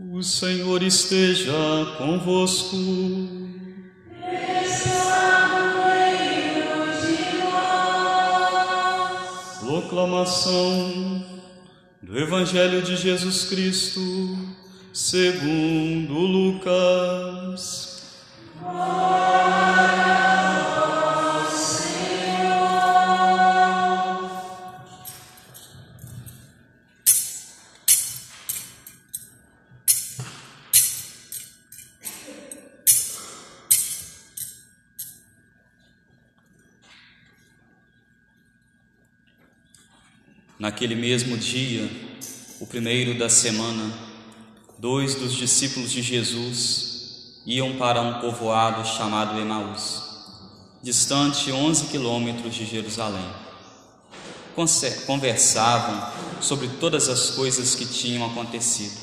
O Senhor esteja convosco. Proclamação do Evangelho de Jesus Cristo, segundo Lucas. Naquele mesmo dia, o primeiro da semana, dois dos discípulos de Jesus iam para um povoado chamado Emaús, distante 11 quilômetros de Jerusalém. Conversavam sobre todas as coisas que tinham acontecido.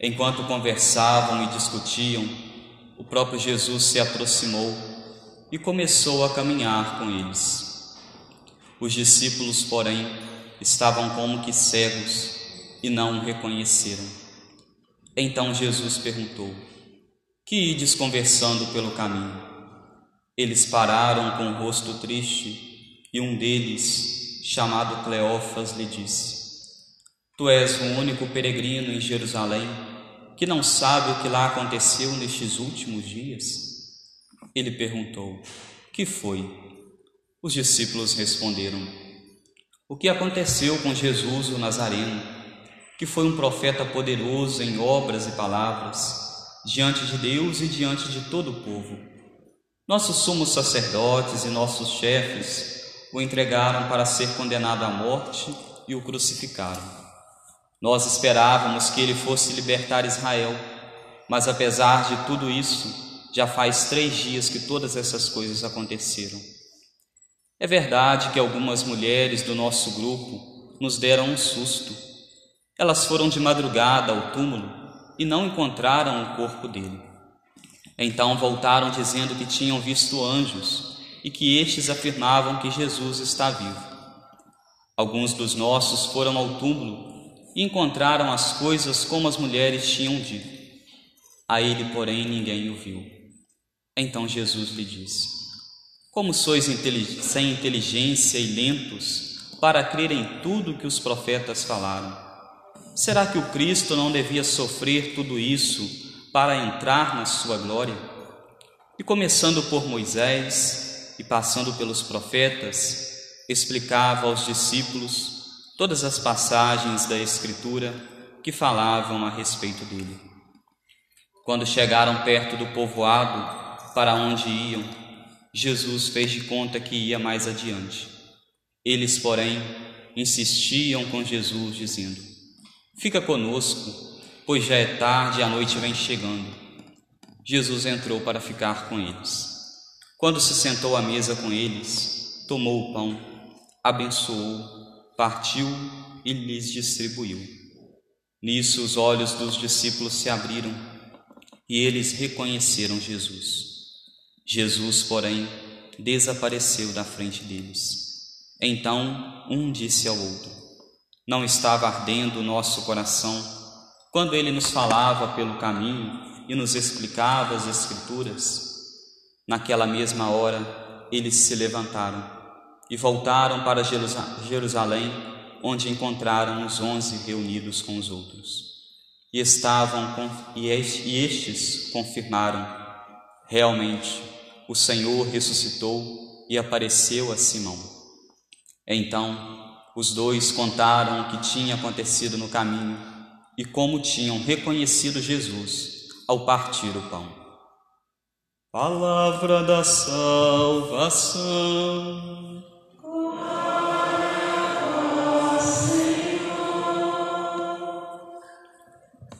Enquanto conversavam e discutiam, o próprio Jesus se aproximou e começou a caminhar com eles. Os discípulos, porém, estavam como que cegos e não o reconheceram. Então Jesus perguntou: Que ides conversando pelo caminho? Eles pararam com o rosto triste e um deles, chamado Cleófas, lhe disse: Tu és o único peregrino em Jerusalém que não sabe o que lá aconteceu nestes últimos dias? Ele perguntou: Que foi? Os discípulos responderam: o que aconteceu com Jesus o Nazareno, que foi um profeta poderoso em obras e palavras, diante de Deus e diante de todo o povo. Nossos sumos sacerdotes e nossos chefes o entregaram para ser condenado à morte e o crucificaram. Nós esperávamos que ele fosse libertar Israel, mas apesar de tudo isso, já faz três dias que todas essas coisas aconteceram. É verdade que algumas mulheres do nosso grupo nos deram um susto. Elas foram de madrugada ao túmulo e não encontraram o corpo dele. Então voltaram dizendo que tinham visto anjos e que estes afirmavam que Jesus está vivo. Alguns dos nossos foram ao túmulo e encontraram as coisas como as mulheres tinham dito. A ele, porém, ninguém o viu. Então Jesus lhe disse: como sois sem inteligência e lentos para crer em tudo que os profetas falaram? Será que o Cristo não devia sofrer tudo isso para entrar na sua glória? E começando por Moisés e passando pelos profetas, explicava aos discípulos todas as passagens da Escritura que falavam a respeito dele. Quando chegaram perto do povoado para onde iam, Jesus fez de conta que ia mais adiante. Eles, porém, insistiam com Jesus, dizendo: Fica conosco, pois já é tarde e a noite vem chegando. Jesus entrou para ficar com eles. Quando se sentou à mesa com eles, tomou o pão, abençoou, partiu e lhes distribuiu. Nisso os olhos dos discípulos se abriram e eles reconheceram Jesus. Jesus, porém, desapareceu da frente deles. Então um disse ao outro: Não estava ardendo o nosso coração quando ele nos falava pelo caminho e nos explicava as Escrituras? Naquela mesma hora, eles se levantaram e voltaram para Jerusalém, onde encontraram os onze reunidos com os outros. E estavam e estes confirmaram realmente o Senhor ressuscitou e apareceu a Simão. Então, os dois contaram o que tinha acontecido no caminho e como tinham reconhecido Jesus ao partir o pão. Palavra da salvação.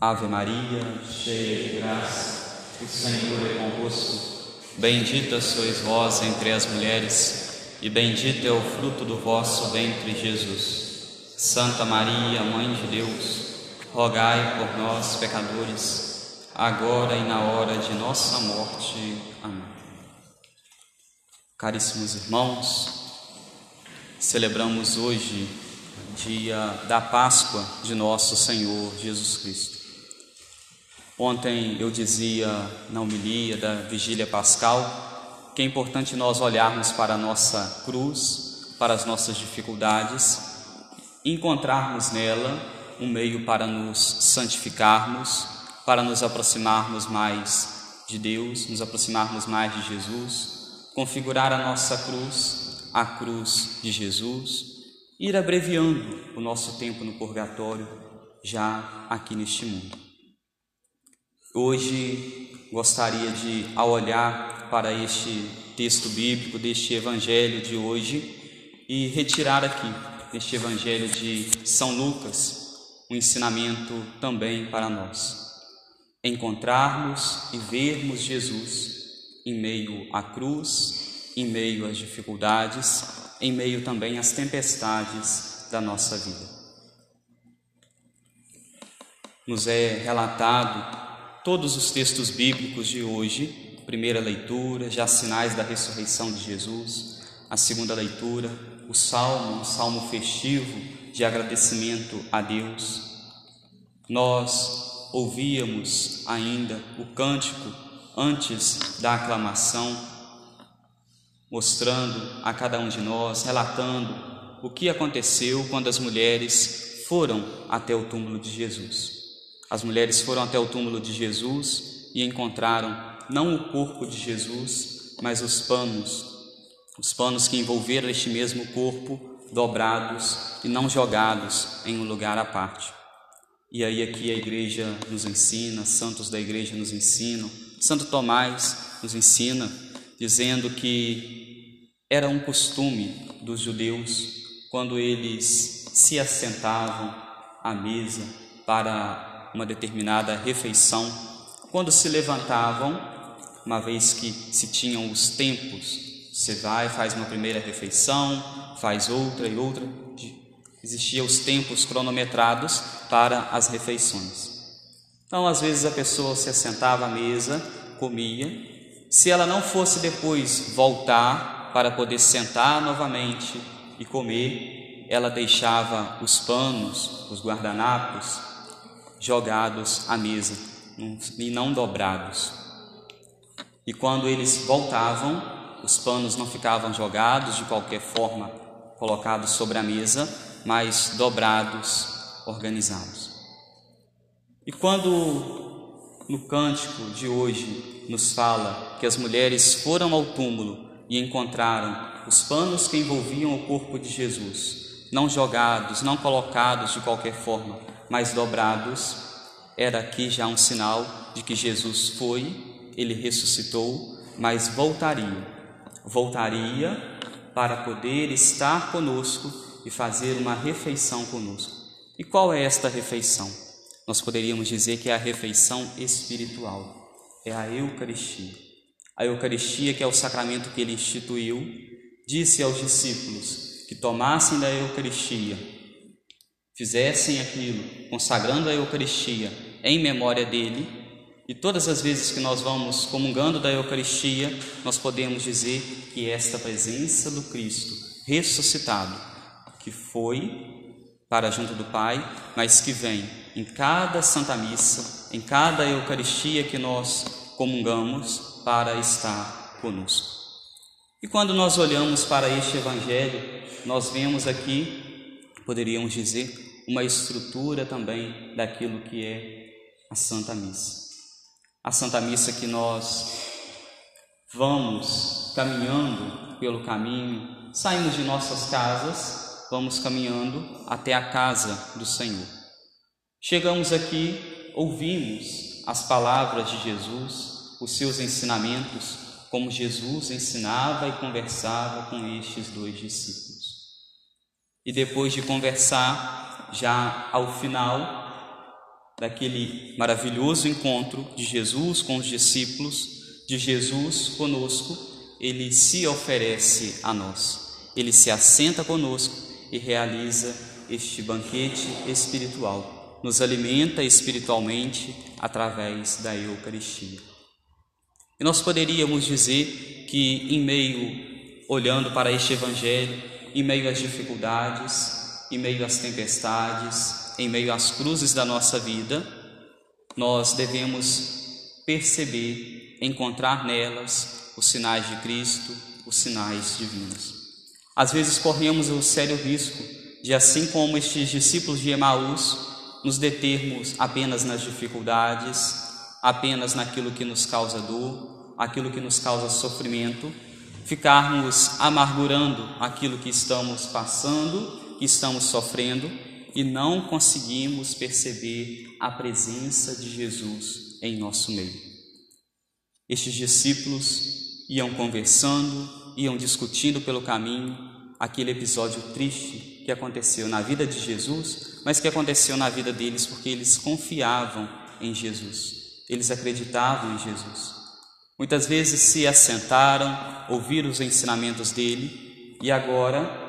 Ave Maria, cheia de graça, o Senhor é convosco. Bendita sois vós entre as mulheres, e bendito é o fruto do vosso ventre, Jesus. Santa Maria, Mãe de Deus, rogai por nós, pecadores, agora e na hora de nossa morte. Amém. Caríssimos irmãos, celebramos hoje, dia da Páscoa de nosso Senhor Jesus Cristo. Ontem eu dizia na homilia da vigília pascal que é importante nós olharmos para a nossa cruz, para as nossas dificuldades, encontrarmos nela um meio para nos santificarmos, para nos aproximarmos mais de Deus, nos aproximarmos mais de Jesus, configurar a nossa cruz, a cruz de Jesus, ir abreviando o nosso tempo no purgatório já aqui neste mundo. Hoje gostaria de, ao olhar para este texto bíblico, deste evangelho de hoje e retirar aqui, neste evangelho de São Lucas, um ensinamento também para nós. Encontrarmos e vermos Jesus em meio à cruz, em meio às dificuldades, em meio também às tempestades da nossa vida. Nos é relatado todos os textos bíblicos de hoje primeira leitura, já sinais da ressurreição de Jesus, a segunda leitura, o salmo, um salmo festivo de agradecimento a Deus. Nós ouvíamos ainda o cântico antes da aclamação, mostrando a cada um de nós, relatando o que aconteceu quando as mulheres foram até o túmulo de Jesus. As mulheres foram até o túmulo de Jesus e encontraram não o corpo de Jesus, mas os panos, os panos que envolveram este mesmo corpo, dobrados e não jogados em um lugar à parte. E aí aqui a igreja nos ensina, santos da igreja nos ensinam, Santo Tomás nos ensina, dizendo que era um costume dos judeus quando eles se assentavam à mesa para uma determinada refeição, quando se levantavam, uma vez que se tinham os tempos, você vai, faz uma primeira refeição, faz outra e outra, existiam os tempos cronometrados para as refeições. Então, às vezes a pessoa se assentava à mesa, comia, se ela não fosse depois voltar para poder sentar novamente e comer, ela deixava os panos, os guardanapos jogados à mesa e não dobrados. E quando eles voltavam, os panos não ficavam jogados de qualquer forma, colocados sobre a mesa, mas dobrados, organizados. E quando no cântico de hoje nos fala que as mulheres foram ao túmulo e encontraram os panos que envolviam o corpo de Jesus, não jogados, não colocados de qualquer forma, mas dobrados, era aqui já um sinal de que Jesus foi ele ressuscitou, mas voltaria. Voltaria para poder estar conosco e fazer uma refeição conosco. E qual é esta refeição? Nós poderíamos dizer que é a refeição espiritual, é a Eucaristia. A Eucaristia, que é o sacramento que ele instituiu, disse aos discípulos que tomassem da Eucaristia, fizessem aquilo, consagrando a Eucaristia em memória dele, e todas as vezes que nós vamos comungando da Eucaristia, nós podemos dizer que esta presença do Cristo ressuscitado, que foi para junto do Pai, mas que vem em cada Santa Missa, em cada Eucaristia que nós comungamos, para estar conosco. E quando nós olhamos para este Evangelho, nós vemos aqui, poderíamos dizer, uma estrutura também daquilo que é a Santa Missa a Santa Missa que nós vamos caminhando pelo caminho, saímos de nossas casas, vamos caminhando até a casa do Senhor. Chegamos aqui, ouvimos as palavras de Jesus, os seus ensinamentos, como Jesus ensinava e conversava com estes dois discípulos. E depois de conversar, já ao final, daquele maravilhoso encontro de Jesus com os discípulos, de Jesus conosco, ele se oferece a nós. Ele se assenta conosco e realiza este banquete espiritual. Nos alimenta espiritualmente através da Eucaristia. E nós poderíamos dizer que, em meio, olhando para este Evangelho, em meio às dificuldades, em meio às tempestades, em meio às cruzes da nossa vida, nós devemos perceber, encontrar nelas os sinais de Cristo, os sinais divinos. Às vezes corremos o sério risco de, assim como estes discípulos de Emaús, nos determos apenas nas dificuldades, apenas naquilo que nos causa dor, aquilo que nos causa sofrimento, ficarmos amargurando aquilo que estamos passando, estamos sofrendo e não conseguimos perceber a presença de Jesus em nosso meio. Estes discípulos iam conversando, iam discutindo pelo caminho aquele episódio triste que aconteceu na vida de Jesus, mas que aconteceu na vida deles porque eles confiavam em Jesus, eles acreditavam em Jesus. Muitas vezes se assentaram, ouviram os ensinamentos dele e agora,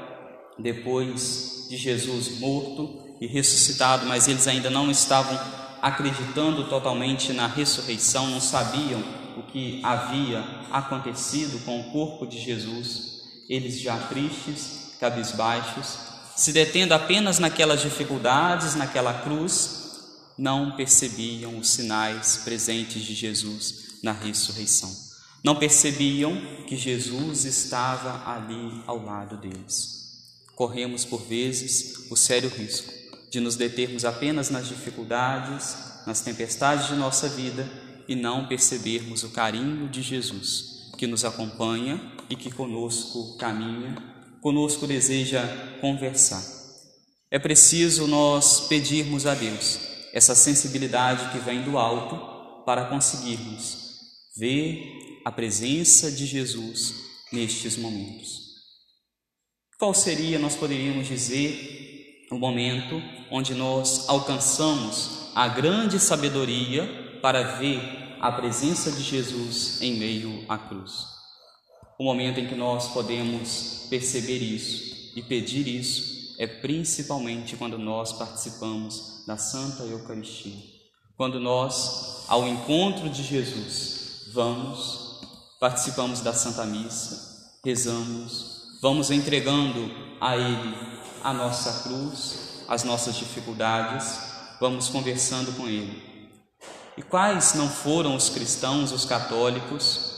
depois de Jesus morto e ressuscitado, mas eles ainda não estavam acreditando totalmente na ressurreição, não sabiam o que havia acontecido com o corpo de Jesus eles já tristes, cabisbaixos, se detendo apenas naquelas dificuldades, naquela cruz, não percebiam os sinais presentes de Jesus na ressurreição. Não percebiam que Jesus estava ali ao lado deles. Corremos por vezes o sério risco de nos determos apenas nas dificuldades, nas tempestades de nossa vida e não percebermos o carinho de Jesus que nos acompanha e que conosco caminha, conosco deseja conversar. É preciso nós pedirmos a Deus essa sensibilidade que vem do alto para conseguirmos ver a presença de Jesus nestes momentos. Qual seria, nós poderíamos dizer, o momento onde nós alcançamos a grande sabedoria para ver a presença de Jesus em meio à cruz. O momento em que nós podemos perceber isso e pedir isso é principalmente quando nós participamos da Santa Eucaristia. Quando nós, ao encontro de Jesus, vamos, participamos da Santa Missa, rezamos, vamos entregando a Ele a nossa cruz, as nossas dificuldades, vamos conversando com Ele e quais não foram os cristãos, os católicos,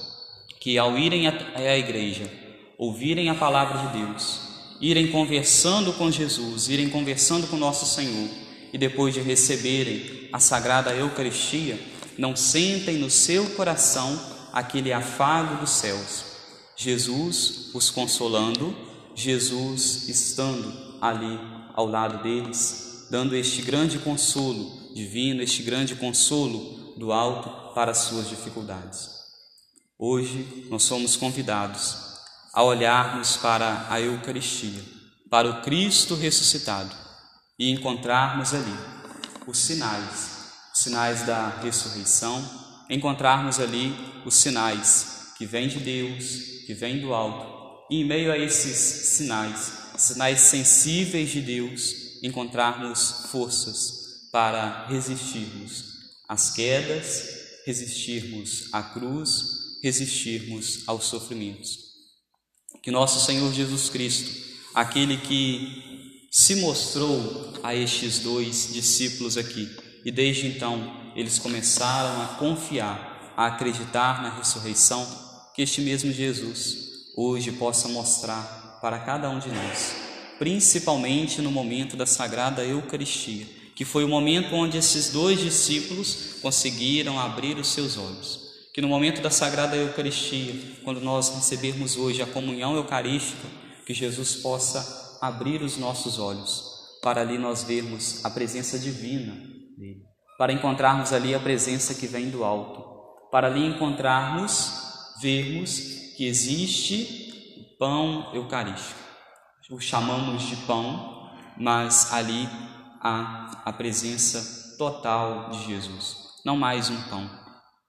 que ao irem à igreja, ouvirem a palavra de Deus, irem conversando com Jesus, irem conversando com nosso Senhor, e depois de receberem a sagrada Eucaristia, não sentem no seu coração aquele afago dos céus. Jesus os consolando, Jesus estando ali ao lado deles, dando este grande consolo divino, este grande consolo do alto para as suas dificuldades. Hoje nós somos convidados a olharmos para a Eucaristia, para o Cristo ressuscitado e encontrarmos ali os sinais, os sinais da ressurreição, encontrarmos ali os sinais que vêm de Deus, que vêm do alto, e em meio a esses sinais, sinais sensíveis de Deus, encontrarmos forças para resistirmos às quedas, resistirmos à cruz, resistirmos aos sofrimentos. Que nosso Senhor Jesus Cristo, aquele que se mostrou a estes dois discípulos aqui, e desde então eles começaram a confiar, a acreditar na ressurreição, que este mesmo Jesus hoje possa mostrar para cada um de nós, principalmente no momento da sagrada Eucaristia que foi o momento onde esses dois discípulos conseguiram abrir os seus olhos. Que no momento da Sagrada Eucaristia, quando nós recebermos hoje a comunhão eucarística, que Jesus possa abrir os nossos olhos, para ali nós vermos a presença divina dele, para encontrarmos ali a presença que vem do alto, para ali encontrarmos, vermos que existe o pão eucarístico. O chamamos de pão, mas ali há a presença total de Jesus, não mais um pão,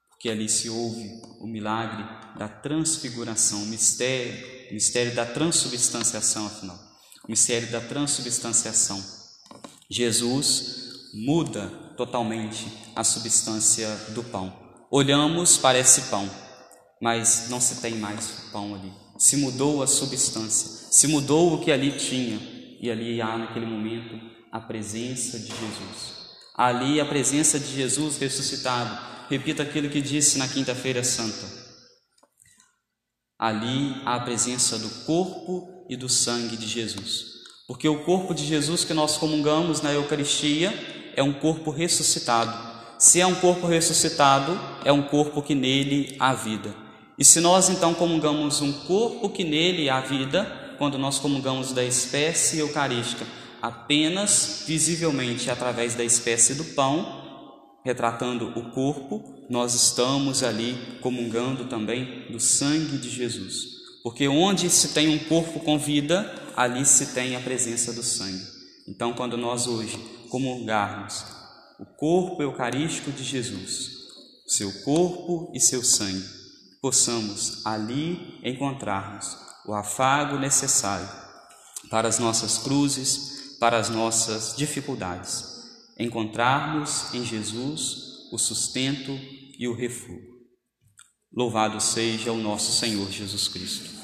porque ali se ouve o milagre da transfiguração, o mistério, o mistério da transubstanciação, afinal, o mistério da transubstanciação. Jesus muda totalmente a substância do pão. Olhamos para esse pão, mas não se tem mais pão ali. Se mudou a substância, se mudou o que ali tinha, e ali há naquele momento a presença de Jesus. Ali a presença de Jesus ressuscitado. Repita aquilo que disse na quinta-feira santa. Ali há a presença do corpo e do sangue de Jesus. Porque o corpo de Jesus que nós comungamos na Eucaristia é um corpo ressuscitado. Se é um corpo ressuscitado, é um corpo que nele há vida. E se nós então comungamos um corpo que nele há vida, quando nós comungamos da espécie eucarística, apenas visivelmente através da espécie do pão, retratando o corpo, nós estamos ali comungando também do sangue de Jesus. Porque onde se tem um corpo com vida, ali se tem a presença do sangue. Então, quando nós hoje comungarmos o corpo eucarístico de Jesus, seu corpo e seu sangue, possamos ali encontrarmos o afago necessário para as nossas cruzes, para as nossas dificuldades, encontrarmos em Jesus o sustento e o refúgio. Louvado seja o nosso Senhor Jesus Cristo.